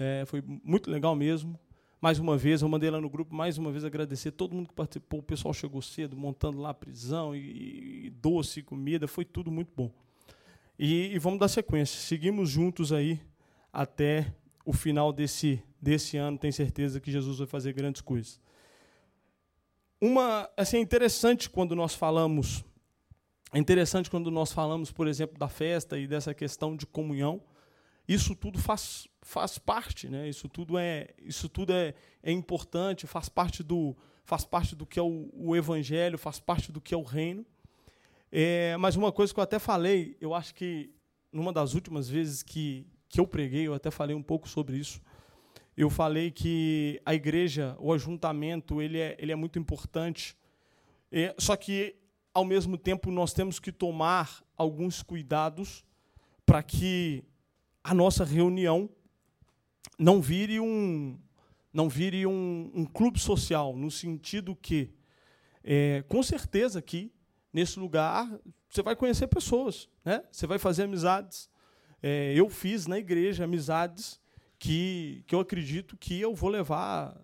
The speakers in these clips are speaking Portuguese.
É, foi muito legal mesmo. Mais uma vez, eu mandei lá no grupo, mais uma vez agradecer todo mundo que participou. O pessoal chegou cedo, montando lá a prisão, e, e doce, comida, foi tudo muito bom. E, e, vamos dar sequência. Seguimos juntos aí até o final desse, desse ano. Tenho certeza que Jesus vai fazer grandes coisas. Uma, assim, é interessante quando nós falamos, é interessante quando nós falamos, por exemplo, da festa e dessa questão de comunhão. Isso tudo faz, faz parte, né? Isso tudo é, isso tudo é, é importante, faz parte do, faz parte do que é o, o evangelho, faz parte do que é o reino. É, mas uma coisa que eu até falei, eu acho que numa das últimas vezes que, que eu preguei, eu até falei um pouco sobre isso. Eu falei que a igreja, o ajuntamento, ele é, ele é muito importante. É, só que, ao mesmo tempo, nós temos que tomar alguns cuidados para que a nossa reunião não vire um, não vire um, um clube social, no sentido que, é, com certeza aqui, nesse lugar, você vai conhecer pessoas, né? você vai fazer amizades. É, eu fiz na igreja amizades que, que eu acredito que eu vou levar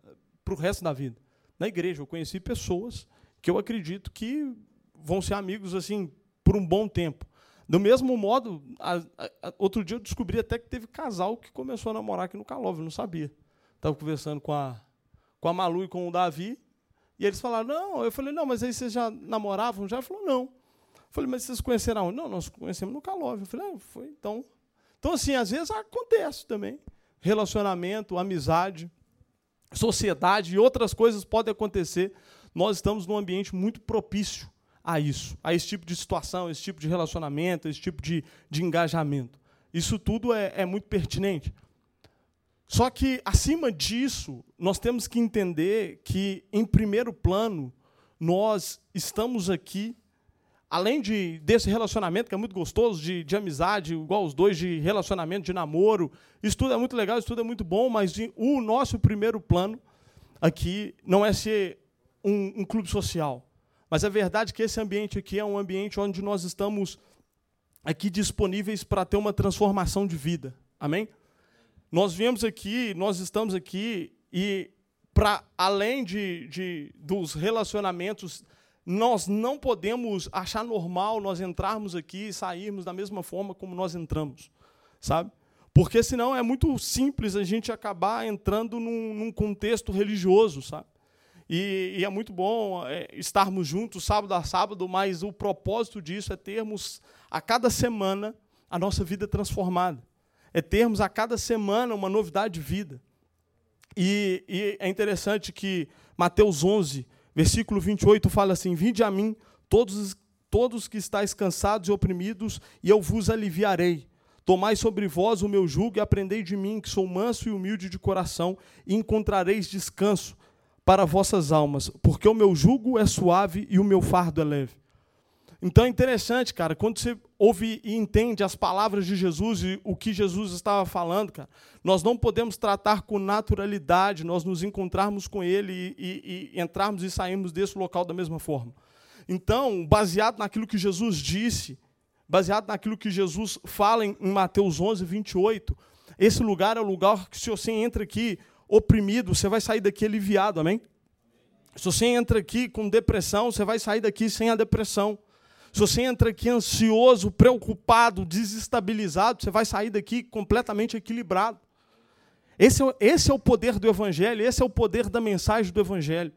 para o resto da vida. Na igreja, eu conheci pessoas que eu acredito que vão ser amigos assim por um bom tempo. Do mesmo modo, a, a, outro dia eu descobri até que teve casal que começou a namorar aqui no Calove, não sabia. Estava conversando com a, com a Malu e com o Davi, e eles falaram, não, eu falei, não, mas aí vocês já namoravam? Já? Ele falou, não. Eu falei, mas vocês conheceram Não, nós conhecemos no Calove. Eu falei, ah, foi, então. Então, assim, às vezes acontece também. Relacionamento, amizade, sociedade e outras coisas podem acontecer. Nós estamos num ambiente muito propício a isso, a esse tipo de situação, esse tipo de relacionamento, esse tipo de, de engajamento. Isso tudo é, é muito pertinente. Só que, acima disso, nós temos que entender que, em primeiro plano, nós estamos aqui, além de, desse relacionamento que é muito gostoso, de, de amizade, igual os dois, de relacionamento, de namoro, isso tudo é muito legal, isso tudo é muito bom, mas o nosso primeiro plano aqui não é ser um, um clube social. Mas é verdade que esse ambiente aqui é um ambiente onde nós estamos aqui disponíveis para ter uma transformação de vida. Amém? Nós viemos aqui, nós estamos aqui e para além de, de, dos relacionamentos, nós não podemos achar normal nós entrarmos aqui e sairmos da mesma forma como nós entramos, sabe? Porque senão é muito simples a gente acabar entrando num, num contexto religioso, sabe? E, e é muito bom é, estarmos juntos sábado a sábado, mas o propósito disso é termos a cada semana a nossa vida transformada. É termos a cada semana uma novidade de vida. E, e é interessante que Mateus 11, versículo 28, fala assim: Vinde a mim, todos, todos que estáis cansados e oprimidos, e eu vos aliviarei. Tomai sobre vós o meu jugo e aprendei de mim, que sou manso e humilde de coração, e encontrareis descanso para vossas almas, porque o meu jugo é suave e o meu fardo é leve. Então é interessante, cara, quando você ouve e entende as palavras de Jesus e o que Jesus estava falando, cara, nós não podemos tratar com naturalidade, nós nos encontrarmos com Ele e, e, e entrarmos e sairmos desse local da mesma forma. Então, baseado naquilo que Jesus disse, baseado naquilo que Jesus fala em, Mateus 11, 28, esse lugar é o lugar que, se você entra aqui, oprimido, você vai sair daqui aliviado, amém? Se você entra aqui com depressão, você vai sair daqui sem a depressão. Se você entra aqui ansioso, preocupado, desestabilizado, você vai sair daqui completamente equilibrado. Esse é, esse é o poder do Evangelho, esse é o poder da mensagem do Evangelho.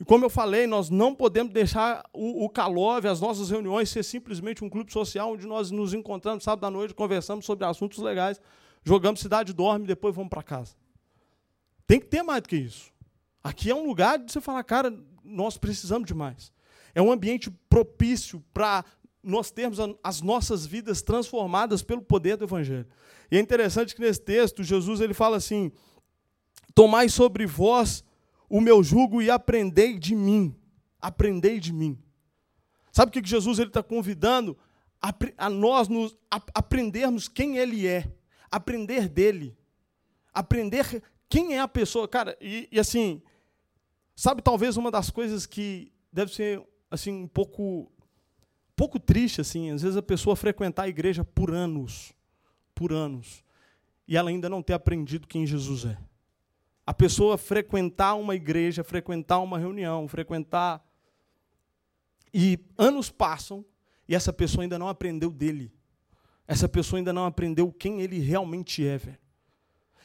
E como eu falei, nós não podemos deixar o, o Calove, as nossas reuniões, ser simplesmente um clube social onde nós nos encontramos sábado à noite, conversamos sobre assuntos legais, jogamos cidade dorme e depois vamos para casa. Tem que ter mais do que isso. Aqui é um lugar de você falar, cara, nós precisamos de mais. É um ambiente propício para nós termos as nossas vidas transformadas pelo poder do Evangelho. E é interessante que nesse texto, Jesus ele fala assim: Tomai sobre vós o meu jugo e aprendei de mim. Aprendei de mim. Sabe o que Jesus está convidando? A, a nós nos, a, aprendermos quem Ele é, aprender dele, aprender quem é a pessoa? Cara, e, e, assim, sabe talvez uma das coisas que deve ser assim um pouco pouco triste assim, às vezes a pessoa frequentar a igreja por anos, por anos. e ela ainda não ter aprendido quem Jesus é. A pessoa frequentar uma igreja, frequentar uma reunião, frequentar. E anos passam e essa pessoa ainda não aprendeu dele. Essa pessoa ainda não aprendeu quem ele realmente é, velho.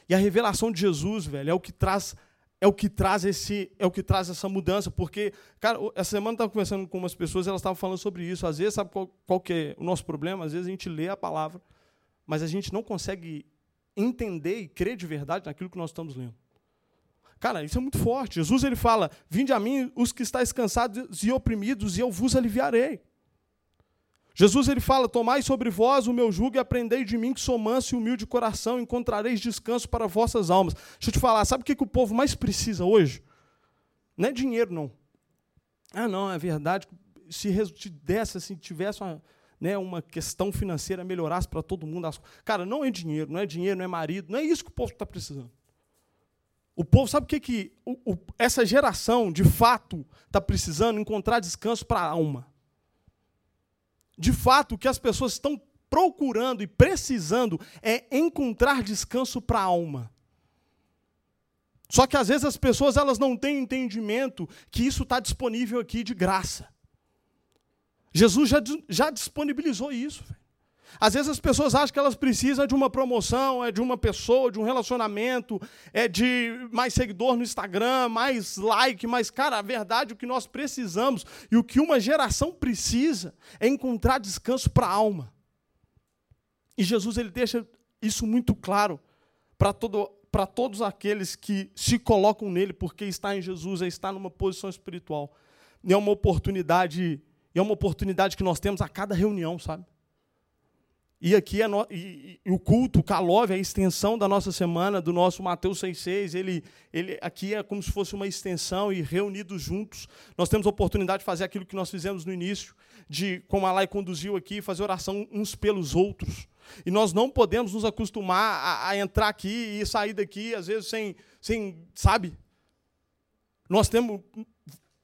E a revelação de Jesus, velho, é o que traz é o que traz esse é o que traz essa mudança, porque cara, essa semana eu estava conversando com umas pessoas, elas estavam falando sobre isso. Às vezes, sabe qual, qual que é o nosso problema? Às vezes a gente lê a palavra, mas a gente não consegue entender e crer de verdade naquilo que nós estamos lendo. Cara, isso é muito forte. Jesus ele fala: "Vinde a mim os que estáis cansados e oprimidos, e eu vos aliviarei". Jesus ele fala: Tomai sobre vós o meu jugo e aprendei de mim que sou manso e humilde de coração, encontrareis descanso para vossas almas. Deixa eu te falar, sabe o que, que o povo mais precisa hoje? Não é dinheiro, não. Ah, não, é verdade. Se desse, assim, tivesse uma, né, uma questão financeira, melhorasse para todo mundo. Cara, não é dinheiro, não é dinheiro, não é marido, não é isso que o povo está precisando. O povo, sabe o que, que o, o, essa geração, de fato, está precisando? Encontrar descanso para a alma de fato, o que as pessoas estão procurando e precisando é encontrar descanso para a alma. Só que às vezes as pessoas elas não têm entendimento que isso está disponível aqui de graça. Jesus já, já disponibilizou isso. Véio. Às vezes as pessoas acham que elas precisam de uma promoção, é de uma pessoa, de um relacionamento, é de mais seguidor no Instagram, mais like, mas, cara, a verdade, o que nós precisamos e o que uma geração precisa é encontrar descanso para a alma. E Jesus ele deixa isso muito claro para todo, para todos aqueles que se colocam nele, porque está em Jesus, é estar numa posição espiritual. E é uma oportunidade, é uma oportunidade que nós temos a cada reunião, sabe? E aqui é no, e, e, o culto, o Calove, a extensão da nossa semana, do nosso Mateus 6,6, ele, ele aqui é como se fosse uma extensão e reunidos juntos, nós temos a oportunidade de fazer aquilo que nós fizemos no início, de, como a Lai conduziu aqui, fazer oração uns pelos outros. E nós não podemos nos acostumar a, a entrar aqui e sair daqui, às vezes, sem, sem sabe? Nós temos,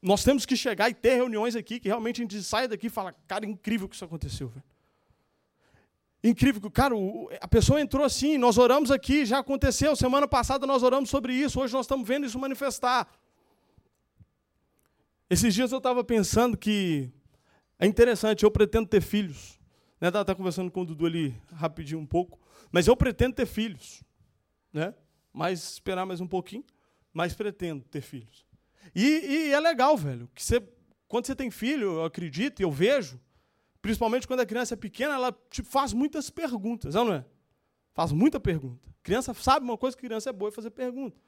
nós temos que chegar e ter reuniões aqui que realmente a gente sai daqui e fala, cara, é incrível que isso aconteceu, velho. Incrível, cara, a pessoa entrou assim, nós oramos aqui, já aconteceu, semana passada nós oramos sobre isso, hoje nós estamos vendo isso manifestar. Esses dias eu estava pensando que é interessante, eu pretendo ter filhos. Né? Estava até conversando com o Dudu ali rapidinho um pouco, mas eu pretendo ter filhos. Né? Mas esperar mais um pouquinho, mas pretendo ter filhos. E, e é legal, velho, que você, quando você tem filho, eu acredito e eu vejo, principalmente quando a criança é pequena, ela tipo, faz muitas perguntas, não é? Faz muita pergunta. Criança sabe uma coisa que criança é boa é fazer pergunta.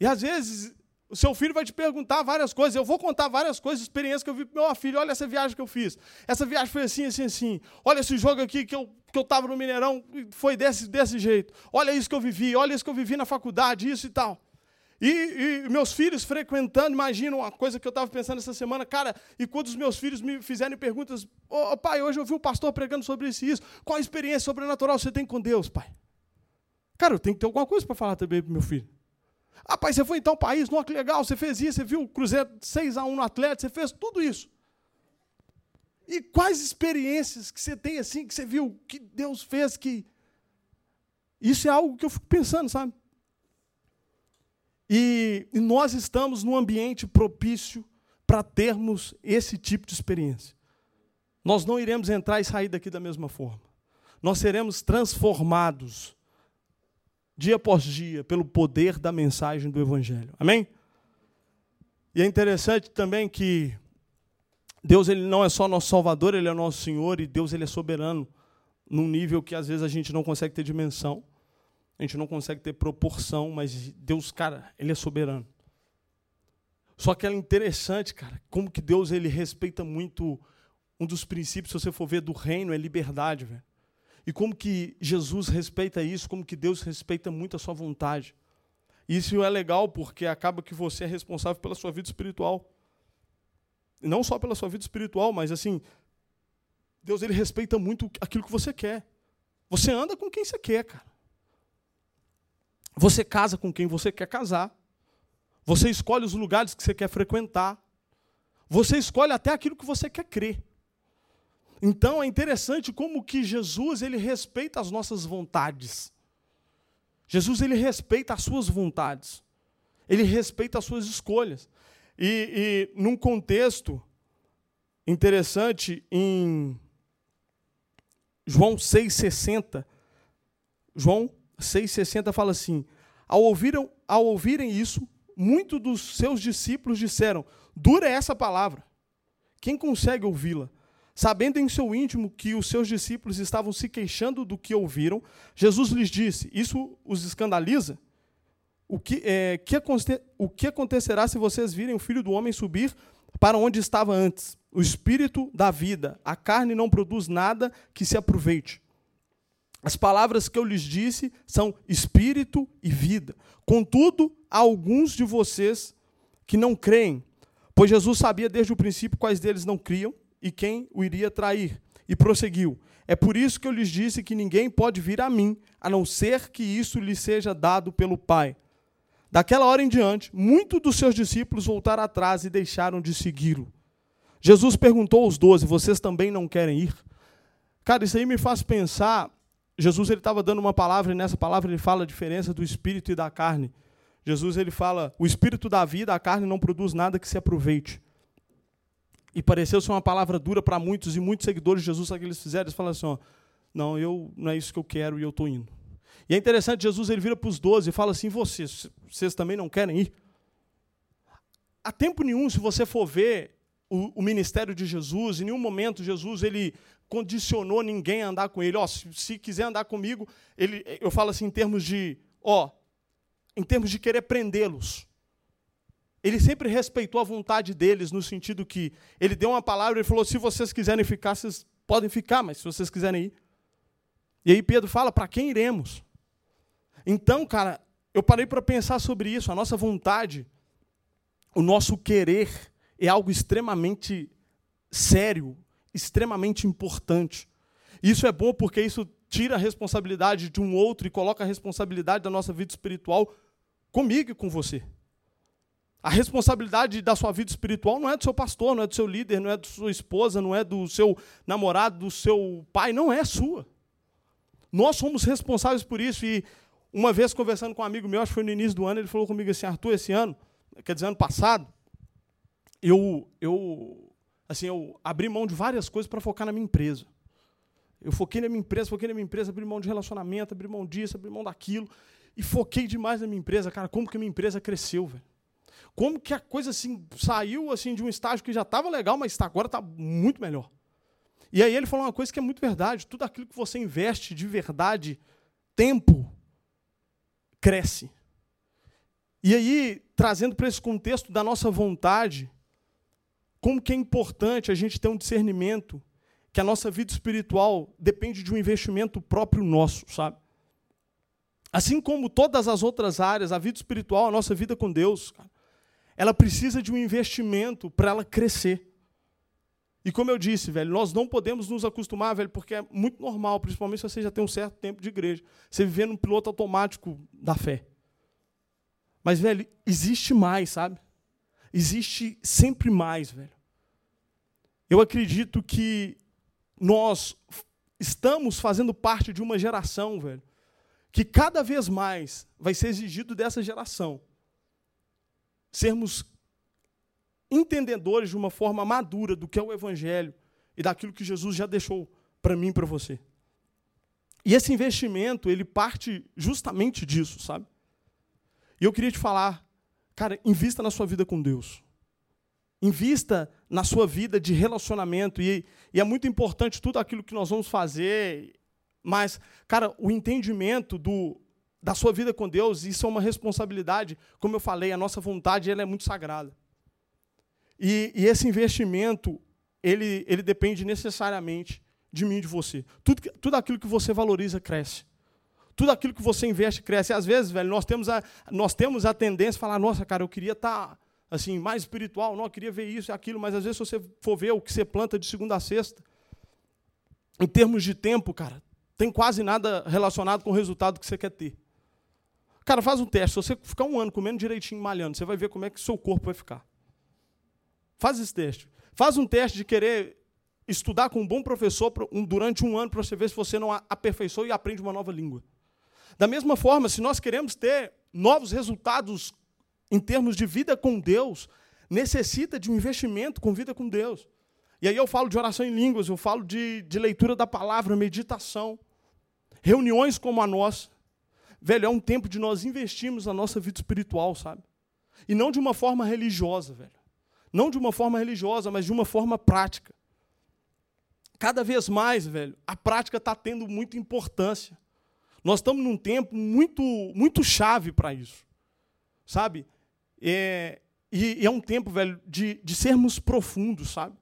E às vezes o seu filho vai te perguntar várias coisas. Eu vou contar várias coisas, experiências que eu vi para meu filho. Olha essa viagem que eu fiz. Essa viagem foi assim, assim, assim. Olha esse jogo aqui que eu que eu estava no Mineirão, foi desse, desse jeito. Olha isso que eu vivi, olha isso que eu vivi na faculdade, isso e tal. E, e, meus filhos frequentando, imagina uma coisa que eu estava pensando essa semana, cara, e quando os meus filhos me fizerem perguntas, ô oh, pai, hoje eu vi o pastor pregando sobre isso e isso, qual a experiência sobrenatural você tem com Deus, pai? Cara, eu tenho que ter alguma coisa para falar também para meu filho. Ah, pai, você foi em tal país, não, que legal, você fez isso, você viu o Cruzeiro 6x1 no Atlético, você fez tudo isso. E quais experiências que você tem assim, que você viu, que Deus fez, que. Isso é algo que eu fico pensando, sabe? E, e nós estamos num ambiente propício para termos esse tipo de experiência. Nós não iremos entrar e sair daqui da mesma forma. Nós seremos transformados dia após dia pelo poder da mensagem do Evangelho. Amém? E é interessante também que Deus ele não é só nosso Salvador, Ele é nosso Senhor, e Deus ele é soberano num nível que às vezes a gente não consegue ter dimensão. A gente não consegue ter proporção, mas Deus, cara, ele é soberano. Só que é interessante, cara, como que Deus ele respeita muito um dos princípios, se você for ver do reino, é liberdade, velho. E como que Jesus respeita isso, como que Deus respeita muito a sua vontade. Isso é legal porque acaba que você é responsável pela sua vida espiritual. Não só pela sua vida espiritual, mas assim, Deus ele respeita muito aquilo que você quer. Você anda com quem você quer, cara. Você casa com quem você quer casar. Você escolhe os lugares que você quer frequentar. Você escolhe até aquilo que você quer crer. Então é interessante como que Jesus ele respeita as nossas vontades. Jesus ele respeita as suas vontades. Ele respeita as suas escolhas. E, e num contexto interessante, em João 6,60, João 6,60 fala assim: ao, ouviram, ao ouvirem isso, muitos dos seus discípulos disseram: Dura é essa palavra. Quem consegue ouvi-la? Sabendo em seu íntimo que os seus discípulos estavam se queixando do que ouviram, Jesus lhes disse: Isso os escandaliza? O que, é, que, o que acontecerá se vocês virem o filho do homem subir para onde estava antes? O espírito da vida, a carne não produz nada que se aproveite. As palavras que eu lhes disse são espírito e vida. Contudo, há alguns de vocês que não creem, pois Jesus sabia desde o princípio quais deles não criam e quem o iria trair. E prosseguiu: É por isso que eu lhes disse que ninguém pode vir a mim, a não ser que isso lhe seja dado pelo Pai. Daquela hora em diante, muitos dos seus discípulos voltaram atrás e deixaram de segui-lo. Jesus perguntou aos doze: Vocês também não querem ir? Cara, isso aí me faz pensar. Jesus ele estava dando uma palavra e nessa palavra ele fala a diferença do espírito e da carne. Jesus ele fala: o espírito da vida, a carne não produz nada que se aproveite. E pareceu ser uma palavra dura para muitos, e muitos seguidores de Jesus, sabe o que eles fizeram? Eles falaram assim: ó, não, eu, não é isso que eu quero e eu estou indo. E é interessante, Jesus ele vira para os doze e fala assim: vocês, vocês também não querem ir? Há tempo nenhum, se você for ver o, o, ministério de Jesus, em nenhum momento Jesus ele condicionou ninguém a andar com ele. Ó, se, se quiser andar comigo, ele, eu falo assim em termos de, ó, em termos de querer prendê-los. Ele sempre respeitou a vontade deles, no sentido que ele deu uma palavra e falou: se vocês quiserem ficar, vocês podem ficar, mas se vocês quiserem ir. E aí Pedro fala: para quem iremos? Então, cara, eu parei para pensar sobre isso. A nossa vontade, o nosso querer, é algo extremamente sério, extremamente importante. Isso é bom porque isso tira a responsabilidade de um outro e coloca a responsabilidade da nossa vida espiritual comigo e com você. A responsabilidade da sua vida espiritual não é do seu pastor, não é do seu líder, não é da sua esposa, não é do seu namorado, do seu pai, não é sua. Nós somos responsáveis por isso. E uma vez conversando com um amigo meu, acho que foi no início do ano, ele falou comigo assim: Arthur, esse ano, quer dizer, ano passado, eu, eu, assim, eu abri mão de várias coisas para focar na minha empresa. Eu foquei na minha empresa, foquei na minha empresa, abri mão de relacionamento, abri mão disso, abri mão daquilo. E foquei demais na minha empresa, cara. Como que a minha empresa cresceu, velho? Como que a coisa assim saiu assim de um estágio que já estava legal, mas tá, agora está muito melhor. E aí ele falou uma coisa que é muito verdade. Tudo aquilo que você investe de verdade, tempo, cresce. E aí, trazendo para esse contexto da nossa vontade, como que é importante a gente ter um discernimento que a nossa vida espiritual depende de um investimento próprio nosso, sabe? Assim como todas as outras áreas, a vida espiritual, a nossa vida com Deus, ela precisa de um investimento para ela crescer. E como eu disse, velho, nós não podemos nos acostumar, velho, porque é muito normal, principalmente se você já tem um certo tempo de igreja, você viver num piloto automático da fé. Mas, velho, existe mais, sabe? Existe sempre mais, velho. Eu acredito que nós estamos fazendo parte de uma geração, velho, que cada vez mais vai ser exigido dessa geração sermos entendedores de uma forma madura do que é o evangelho e daquilo que Jesus já deixou para mim e para você. E esse investimento, ele parte justamente disso, sabe? E eu queria te falar, cara, invista na sua vida com Deus. Invista na sua vida de relacionamento. E, e, é muito importante tudo aquilo que nós vamos fazer. Mas, cara, o entendimento do, da sua vida com Deus, isso é uma responsabilidade. Como eu falei, a nossa vontade ela é muito sagrada. E, e esse investimento, ele, ele depende necessariamente de mim e de você. Tudo, tudo aquilo que você valoriza cresce. Tudo aquilo que você investe cresce. Às vezes, velho, nós temos a, nós temos a tendência a falar, nossa, cara, eu queria estar tá, assim, mais espiritual, não, eu queria ver isso e aquilo, mas às vezes se você for ver o que você planta de segunda a sexta, em termos de tempo, cara, tem quase nada relacionado com o resultado que você quer ter. Cara, faz um teste. Se você ficar um ano comendo direitinho, malhando, você vai ver como é que seu corpo vai ficar. Faz esse teste. Faz um teste de querer estudar com um bom professor durante um ano para você ver se você não aperfeiçoou e aprende uma nova língua. Da mesma forma, se nós queremos ter novos resultados em termos de vida com Deus, necessita de um investimento com vida com Deus. E aí eu falo de oração em línguas, eu falo de, de leitura da palavra, meditação, reuniões como a nossa. Velho, é um tempo de nós investirmos na nossa vida espiritual, sabe? E não de uma forma religiosa, velho. Não de uma forma religiosa, mas de uma forma prática. Cada vez mais, velho, a prática está tendo muita importância. Nós estamos num tempo muito, muito chave para isso. Sabe? É, e, e, é um tempo, velho, de, de sermos profundos, sabe?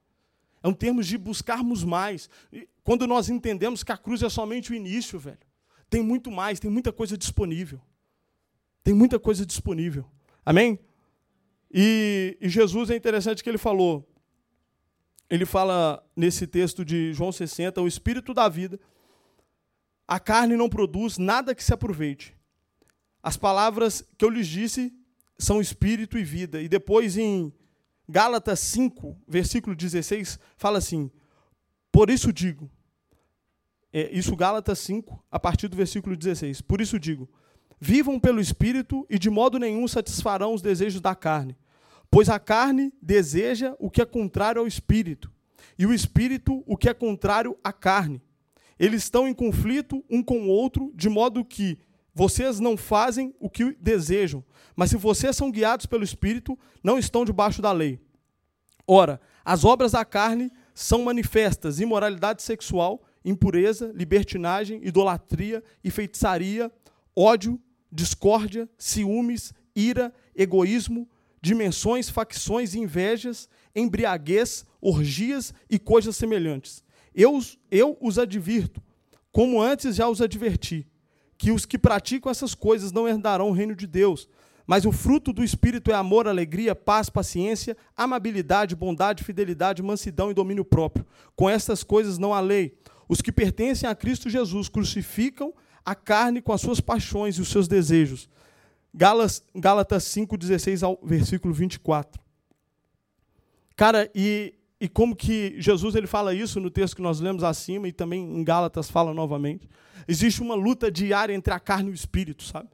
É um tempo de buscarmos mais. E quando nós entendemos que a cruz é somente o início, velho. Tem muito mais, tem muita coisa disponível. Tem muita coisa disponível. Amém? E, e Jesus é interessante que ele falou. Ele fala nesse texto de João 60, o espírito da vida. A carne não produz nada que se aproveite. As palavras que eu lhes disse são espírito e vida. E depois em Gálatas 5, versículo 16, fala assim: Por isso digo, é, isso Gálatas 5, a partir do versículo 16. Por isso digo: Vivam pelo espírito e de modo nenhum satisfarão os desejos da carne, pois a carne deseja o que é contrário ao espírito, e o espírito o que é contrário à carne. Eles estão em conflito um com o outro, de modo que vocês não fazem o que desejam. Mas se vocês são guiados pelo Espírito, não estão debaixo da lei. Ora, as obras da carne são manifestas: imoralidade sexual, impureza, libertinagem, idolatria e feitiçaria, ódio, discórdia, ciúmes, ira, egoísmo, dimensões, facções e invejas, embriaguez, orgias e coisas semelhantes. Eu, eu os advirto, como antes já os adverti que os que praticam essas coisas não herdarão o reino de Deus. Mas o fruto do Espírito é amor, alegria, paz, paciência, amabilidade, bondade, fidelidade, mansidão e domínio próprio. Com estas coisas não há lei. Os que pertencem a Cristo Jesus crucificam a carne com as suas paixões e os seus desejos. Gálatas 5, 16 ao versículo 24. Cara, e, e como que Jesus ele fala isso no texto que nós lemos acima e também em Gálatas fala novamente. Existe uma luta diária entre a carne e o espírito, sabe?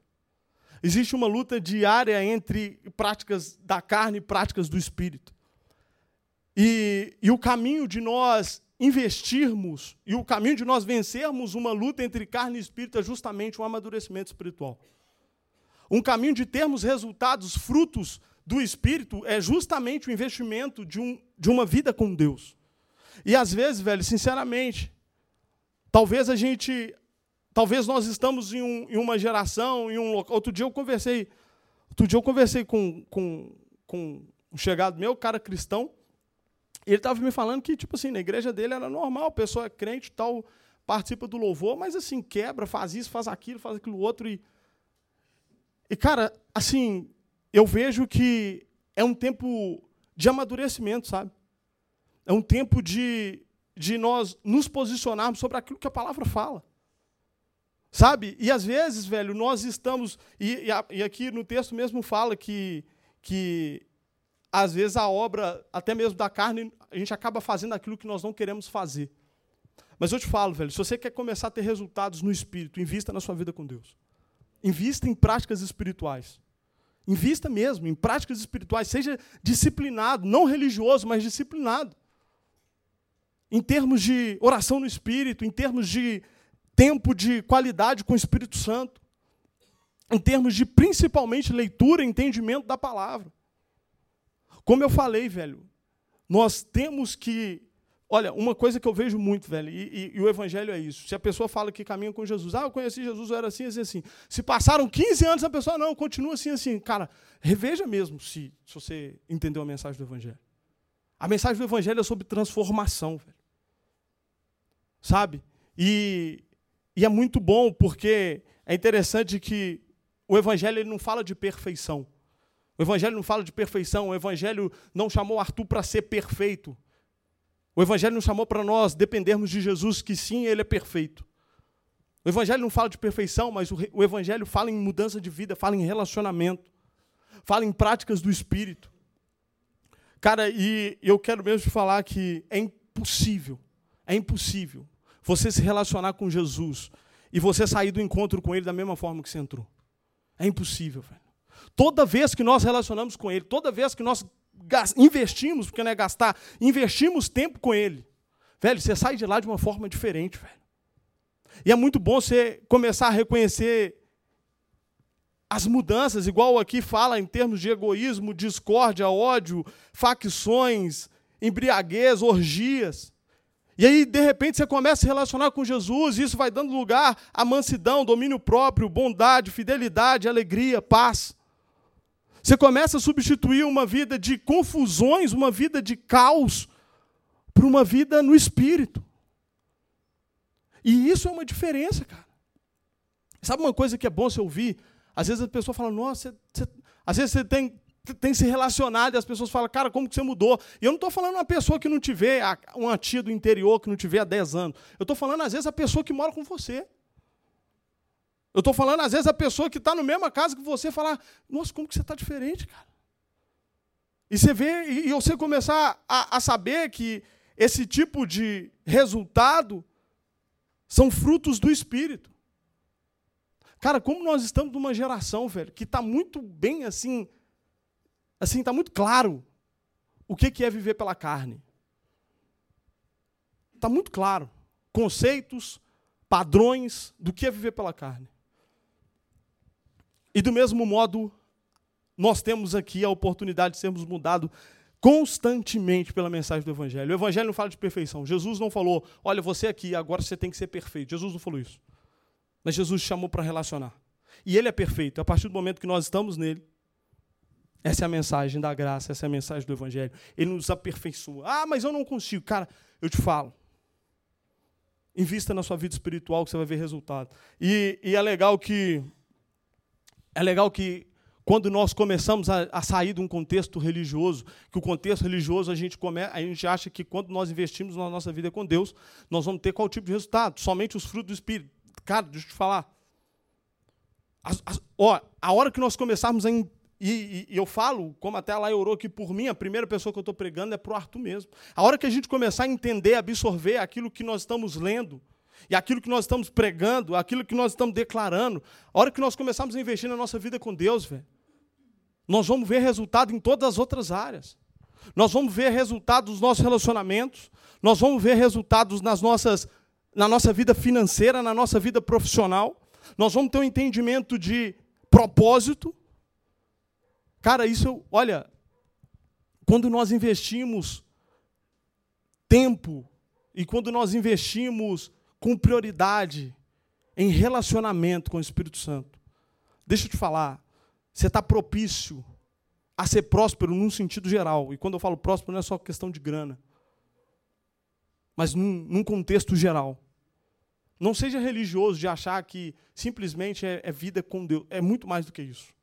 Existe uma luta diária entre práticas da carne e práticas do espírito. E, e o caminho de nós investirmos e o caminho de nós vencermos uma luta entre carne e espírito é justamente um amadurecimento espiritual. Um caminho de termos resultados, frutos do espírito é justamente o investimento de, um, de uma vida com Deus. E às vezes, velho, sinceramente, talvez a gente Talvez nós estamos em, um, em uma geração, em um local. Outro dia eu conversei, outro dia eu conversei com, com, com um chegado meu, cara cristão, e ele estava me falando que, tipo assim, na igreja dele era normal, a pessoa é crente tal, participa do louvor, mas assim, quebra, faz isso, faz aquilo, faz aquilo outro. E, e cara, assim, eu vejo que é um tempo de amadurecimento, sabe? É um tempo de, de nós nos posicionarmos sobre aquilo que a palavra fala. Sabe? E às vezes, velho, nós estamos. E, e, aqui no texto mesmo fala que, que às vezes a obra, até mesmo da carne, a gente acaba fazendo aquilo que nós não queremos fazer. Mas eu te falo, velho, se você quer começar a ter resultados no espírito, invista na sua vida com Deus. Invista em práticas espirituais. Invista mesmo em práticas espirituais. Seja disciplinado, não religioso, mas disciplinado. Em termos de oração no espírito, em termos de tempo de qualidade com o Espírito Santo, em termos de principalmente leitura e entendimento da palavra. Como eu falei, velho, nós temos que. Olha, uma coisa que eu vejo muito, velho, e, e, e, o evangelho é isso. Se a pessoa fala que caminha com Jesus, ah, eu conheci Jesus, eu era assim, assim, assim. Se passaram 15 anos, a pessoa, não, continua assim, assim. Cara, reveja mesmo se, se você entendeu a mensagem do evangelho. A mensagem do evangelho é sobre transformação, velho. Sabe? E, e é muito bom porque é interessante que o Evangelho ele não fala de perfeição. O Evangelho não fala de perfeição. O Evangelho não chamou Arthur para ser perfeito. O Evangelho não chamou para nós dependermos de Jesus, que sim, ele é perfeito. O Evangelho não fala de perfeição, mas o, Evangelho fala em mudança de vida, fala em relacionamento, fala em práticas do Espírito. Cara, e eu quero mesmo falar que é impossível, é impossível você se relacionar com Jesus e você sair do encontro com Ele da mesma forma que você entrou. É impossível, velho. Toda vez que nós relacionamos com Ele, toda vez que nós investimos, porque não é gastar, investimos tempo com Ele, velho, você sai de lá de uma forma diferente, velho. E é muito bom você começar a reconhecer as mudanças, igual aqui fala em termos de egoísmo, discórdia, ódio, facções, embriaguez, orgias. E aí, de repente, você começa a se relacionar com Jesus, e isso vai dando lugar à mansidão, domínio próprio, bondade, fidelidade, alegria, paz. Você começa a substituir uma vida de confusões, uma vida de caos, por uma vida no espírito. E isso é uma diferença, cara. Sabe uma coisa que é bom você ouvir? Às vezes a pessoa fala, nossa, você, você... às vezes você tem tem se relacionado e as pessoas falam, cara, como que você mudou? E eu não estou falando uma pessoa que não tiver, uma tia do interior que não tiver há 10 anos. Eu estou falando, às vezes, a pessoa que mora com você. Eu estou falando, às vezes, a pessoa que está na mesma casa que você falar, nossa, como que você está diferente, cara? E você vê, e você começar a, a saber que esse tipo de resultado são frutos do Espírito. Cara, como nós estamos numa geração, velho, que está muito bem assim assim, está muito claro o que é viver pela carne. Está muito claro. Conceitos, padrões do que é viver pela carne. E do mesmo modo, nós temos aqui a oportunidade de sermos mudados constantemente pela mensagem do Evangelho. O Evangelho não fala de perfeição. Jesus não falou, olha, você aqui, agora você tem que ser perfeito. Jesus não falou isso. Mas Jesus chamou para relacionar. E ele é perfeito. A partir do momento que nós estamos nele, essa é a mensagem da graça, essa é a mensagem do Evangelho. Ele nos aperfeiçoa. Ah, mas eu não consigo. Cara, eu te falo. Invista na sua vida espiritual que você vai ver resultado. E, e é legal que. É legal que quando nós começamos a, a, sair de um contexto religioso, que o contexto religioso a gente, come, a gente acha que quando nós investimos na nossa vida com Deus, nós vamos ter qual tipo de resultado? Somente os frutos do Espírito. Cara, deixa eu te falar. As, as, ó, a hora que nós começarmos a e, e, e, eu falo, como até lá orou que por mim, a primeira pessoa que eu estou pregando é para o Arthur mesmo. A hora que a gente começar a entender, absorver aquilo que nós estamos lendo, e aquilo que nós estamos pregando, aquilo que nós estamos declarando, a hora que nós começarmos a investir na nossa vida com Deus, velho, nós vamos ver resultado em todas as outras áreas. Nós vamos ver resultados nos nossos relacionamentos, nós vamos ver resultados nas nossas, na nossa vida financeira, na nossa vida profissional. Nós vamos ter um entendimento de propósito, Cara, isso, olha, quando nós investimos tempo e quando nós investimos com prioridade em relacionamento com o Espírito Santo, deixa eu te falar, você está propício a ser próspero num sentido geral. E quando eu falo próspero, não é só questão de grana, mas num, num contexto geral. Não seja religioso de achar que simplesmente é, é vida com Deus. É muito mais do que isso.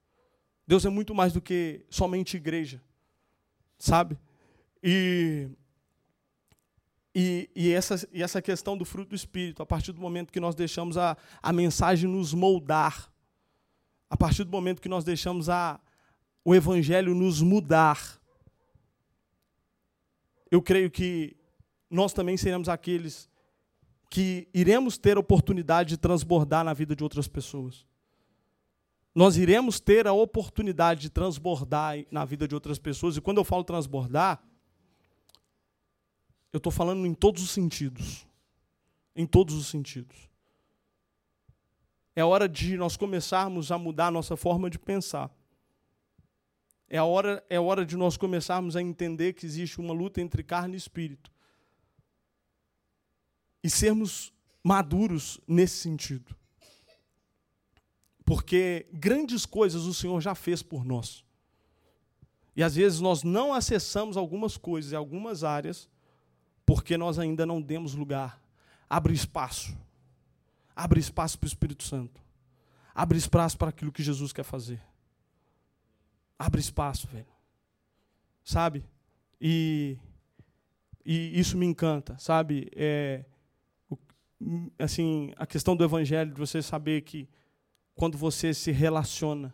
Deus é muito mais do que somente igreja, sabe? E, e, e, essa, e essa questão do fruto do Espírito, a partir do momento que nós deixamos a, a mensagem nos moldar, a partir do momento que nós deixamos a, o Evangelho nos mudar, eu creio que nós também seremos aqueles que iremos ter a oportunidade de transbordar na vida de outras pessoas nós iremos ter a oportunidade de transbordar na vida de outras pessoas. E quando eu falo transbordar, eu estou falando em todos os sentidos. Em todos os sentidos. É hora de nós começarmos a mudar a nossa forma de pensar. É a hora, é a hora de nós começarmos a entender que existe uma luta entre carne e espírito. E sermos maduros nesse sentido porque grandes coisas o Senhor já fez por nós. E às vezes nós não acessamos algumas coisas em algumas áreas porque nós ainda não demos lugar. Abre espaço. Abre espaço para o Espírito Santo. Abre espaço para aquilo que Jesus quer fazer. Abre espaço, velho. Sabe? E, e isso me encanta, sabe? É, assim, a questão do evangelho, de você saber que quando você se relaciona,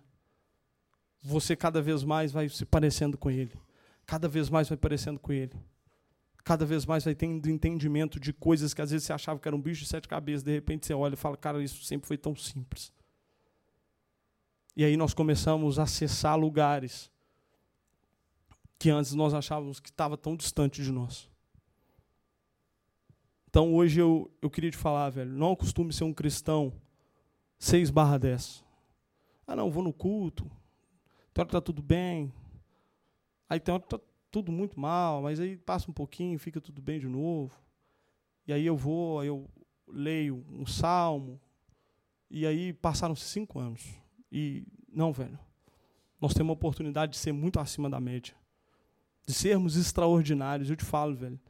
você cada vez mais vai se parecendo com Ele. Cada vez mais vai parecendo com Ele. Cada vez mais vai tendo entendimento de coisas que às vezes você achava que era um bicho de sete cabeças, de repente você olha e fala, cara, isso sempre foi tão simples. E aí nós começamos a acessar lugares que antes nós achávamos que estava tão distante de nós. Então hoje eu, eu queria te falar, velho, não acostume ser um cristão 6 barra 10. Ah não, vou no culto, tem hora que está tudo bem, aí tem hora que está tudo muito mal, mas aí passa um pouquinho, fica tudo bem de novo. E aí eu vou, aí eu leio um salmo, e aí passaram-se cinco anos. E, não, velho, nós temos uma oportunidade de ser muito acima da média. De sermos extraordinários. Eu te falo, velho.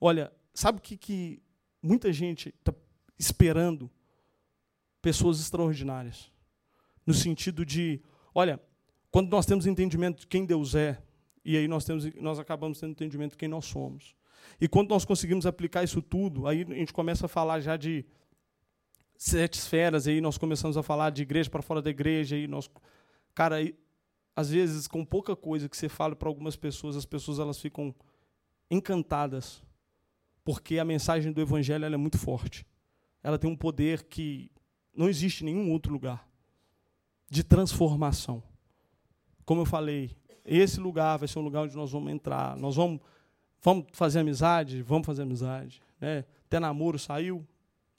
Olha, sabe o que, que muita gente está esperando? Pessoas extraordinárias. No sentido de, olha, quando nós temos entendimento de quem Deus é, e aí nós, temos, nós acabamos tendo entendimento de quem nós somos. E quando nós conseguimos aplicar isso tudo, aí a gente começa a falar já de sete esferas, aí nós começamos a falar de igreja para fora da igreja, aí nós, cara, aí, às vezes com pouca coisa que você fala para algumas pessoas, as pessoas elas ficam encantadas, porque a mensagem do evangelho é muito forte. Ela tem um poder que não existe em nenhum outro lugar de transformação. Como eu falei, esse lugar vai ser um lugar onde nós vamos entrar. Nós vamos, vamos fazer amizade? Vamos fazer amizade. Né? Até namoro saiu.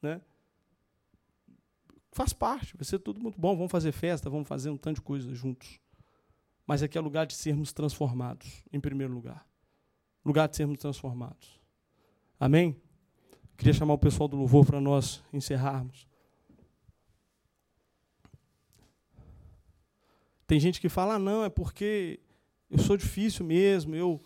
Né? Faz parte, vai ser tudo muito bom. Vamos fazer festa, vamos fazer um tanto de coisa juntos. Mas aqui é lugar de sermos transformados, em primeiro lugar. Lugar de sermos transformados. Amém? Queria chamar o pessoal do louvor para nós encerrarmos. Tem gente que fala, ah, não, é porque eu sou difícil mesmo, eu